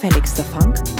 gefälligster Funk?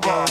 Bye.